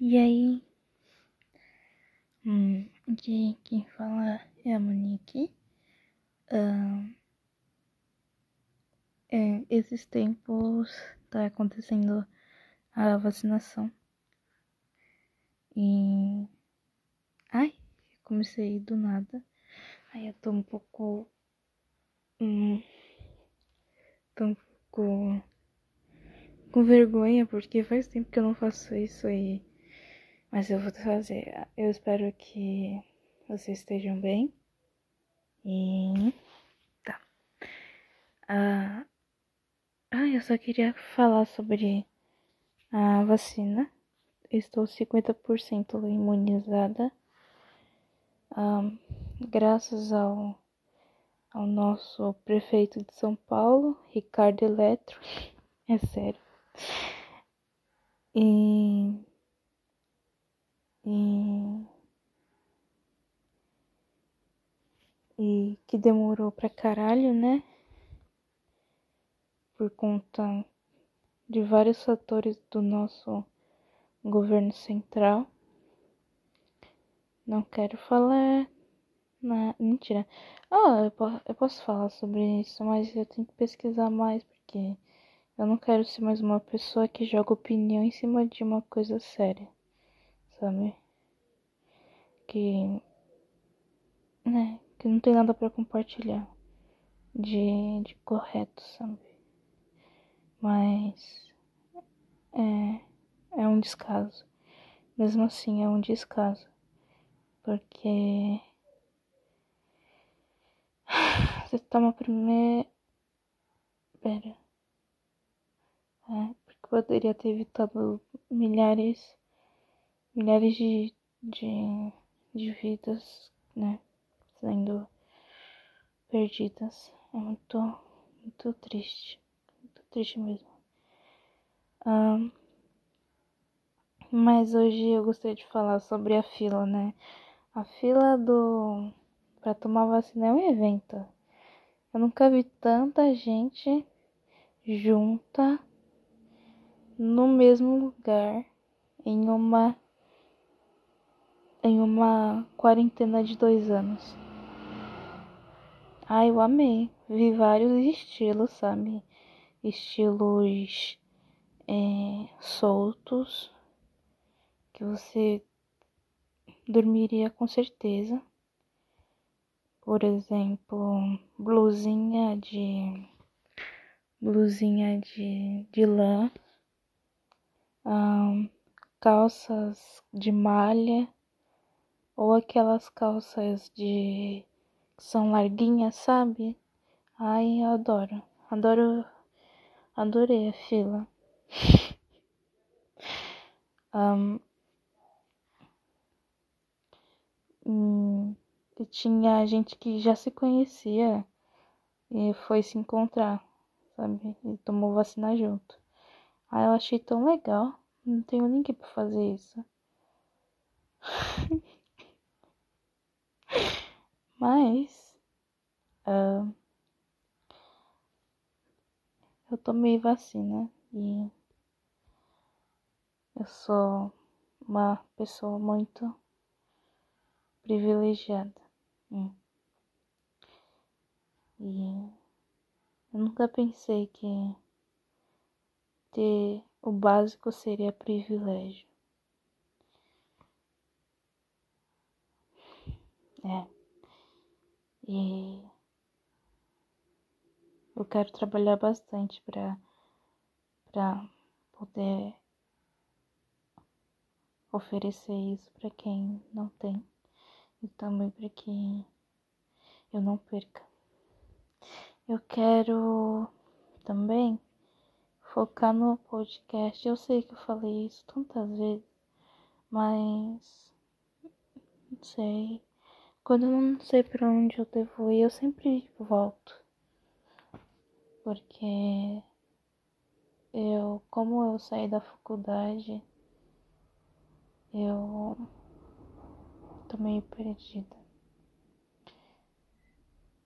E aí, hum, aqui quem fala é a Monique. Uh, é, esses tempos tá acontecendo a vacinação. E. Ai, comecei do nada. Aí eu tô um pouco. Hum, tô um pouco. com vergonha, porque faz tempo que eu não faço isso aí. Mas eu vou fazer. Eu espero que vocês estejam bem. E. Tá. Ah, ah, eu só queria falar sobre a vacina. Estou 50% imunizada. Ah, graças ao, ao nosso prefeito de São Paulo, Ricardo Eletro. É sério. E e, e que demorou pra caralho, né? Por conta de vários fatores do nosso governo central. Não quero falar. Na... Mentira. Ah, eu, posso, eu posso falar sobre isso, mas eu tenho que pesquisar mais porque eu não quero ser mais uma pessoa que joga opinião em cima de uma coisa séria sabe? Que, né, que não tem nada para compartilhar de, de correto, sabe? Mas é, é um descaso. Mesmo assim, é um descaso. Porque você toma primeiro. Pera. É, porque poderia ter evitado milhares milhares de, de, de vidas, né, sendo perdidas. É muito, muito triste, muito triste mesmo. Um, mas hoje eu gostaria de falar sobre a fila, né? A fila do para tomar vacina é um evento. Eu nunca vi tanta gente junta no mesmo lugar em uma em uma quarentena de dois anos. Ah, eu amei. Vi vários estilos, sabe? Estilos é, soltos que você dormiria com certeza. Por exemplo, blusinha de blusinha de, de lã, um, calças de malha ou aquelas calças de que são larguinhas, sabe? Ai, eu adoro. Adoro. Adorei a fila. um, e tinha gente que já se conhecia e foi se encontrar, sabe? E tomou vacina junto. Aí eu achei tão legal. Não tenho ninguém pra fazer isso. Mas uh, eu tomei vacina e eu sou uma pessoa muito privilegiada. Hum. E eu nunca pensei que ter o básico seria privilégio. É. E eu quero trabalhar bastante para para poder oferecer isso para quem não tem e também para que eu não perca. Eu quero também focar no podcast. Eu sei que eu falei isso tantas vezes, mas não sei. Quando eu não sei para onde eu devo ir, eu sempre volto. Porque eu, como eu saí da faculdade, eu tô meio perdida.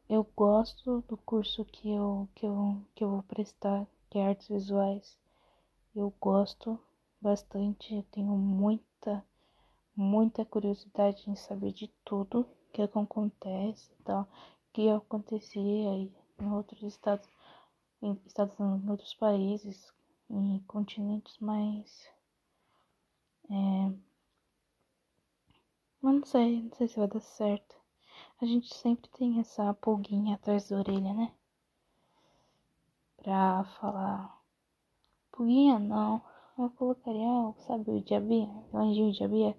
Eu gosto do curso que eu, que eu, que eu vou prestar, que é artes visuais. Eu gosto, bastante, eu tenho muita, muita curiosidade em saber de tudo que acontece tal, que acontecia em outros estados, em estados em outros países, em continentes mais é, não sei, não sei se vai dar certo. A gente sempre tem essa pulguinha atrás da orelha, né? Pra falar. Pulguinha não. Eu colocaria, sabe, o diabinho, o anjinho o diabinho.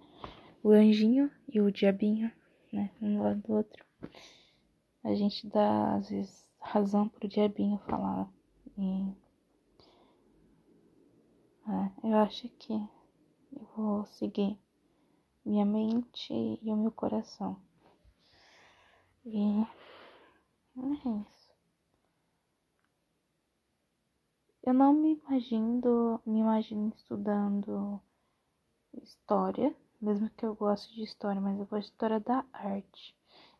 O anjinho e o diabinho, né? Um lado do outro. A gente dá, às vezes, razão pro diabinho falar. E. É, eu acho que eu vou seguir minha mente e o meu coração. E é isso. Eu não me imagino, me imagino estudando história, mesmo que eu goste de história, mas eu gosto de história da arte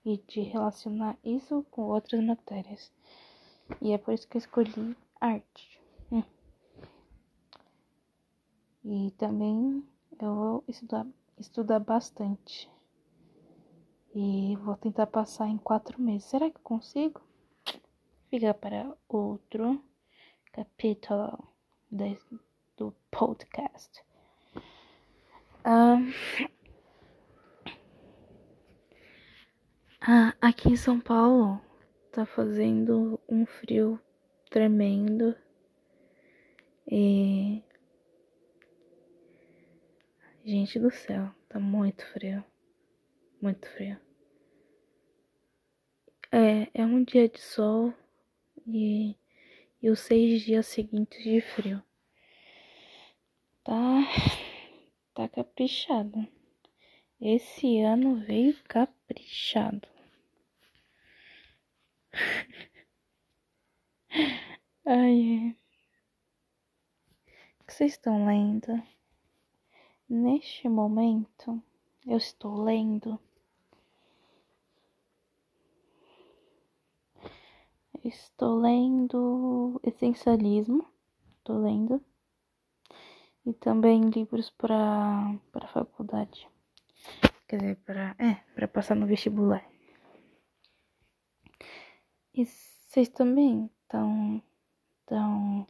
e de relacionar isso com outras matérias. E é por isso que eu escolhi arte. Hum. E também eu vou estudar estudar bastante. E vou tentar passar em quatro meses. Será que eu consigo? Fica para outro capítulo do podcast. Um, ah, aqui em São Paulo tá fazendo um frio tremendo. E Gente do céu, tá muito frio. Muito frio. É, é um dia de sol e, e os seis dias seguintes de frio. Tá, tá caprichado. Esse ano veio caprichado. Ai, o que vocês estão lendo? Neste momento, eu estou lendo. Estou lendo essencialismo, estou lendo, e também livros para para faculdade, quer dizer, para é para passar no vestibular. E vocês também estão estão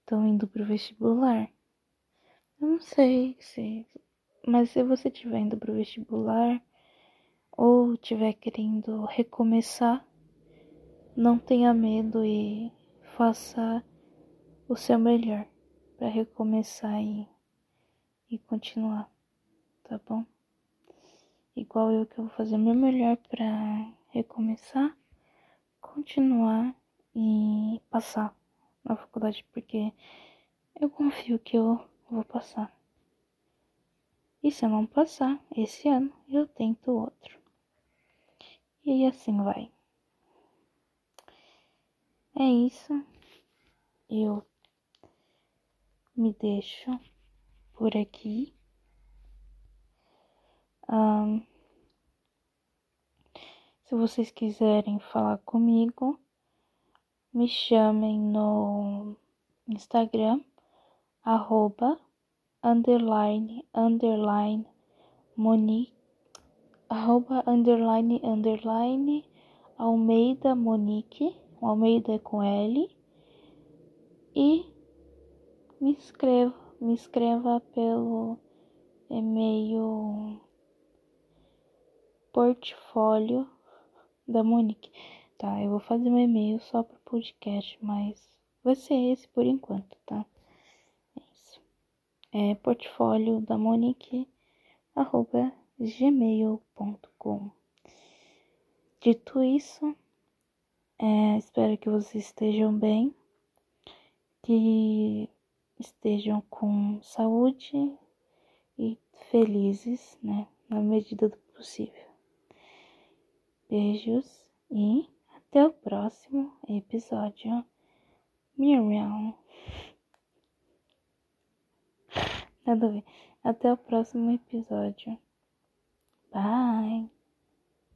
estão indo pro vestibular? Eu não sei se. Mas se você estiver indo pro vestibular ou estiver querendo recomeçar, não tenha medo e faça o seu melhor para recomeçar e, e continuar, tá bom? Igual eu que eu vou fazer meu melhor para recomeçar, continuar e passar na faculdade, porque eu confio que eu vou passar. E se eu não passar esse ano, eu tento outro. E assim vai. É isso. Eu me deixo por aqui. Um, se vocês quiserem falar comigo, me chamem no Instagram arroba, underline, underline, Monique, arroba, underline, underline, Almeida Monique, Almeida com L, e me inscreva, me inscreva pelo e-mail portfólio da Monique. Tá, eu vou fazer um e-mail só pro podcast, mas vai ser esse por enquanto, tá? é portfólio da Monique arroba gmail.com. Dito isso, é, espero que vocês estejam bem, que estejam com saúde e felizes, né, na medida do possível. Beijos e até o próximo episódio. Miau. Nada a ver. Até o próximo episódio. Bye.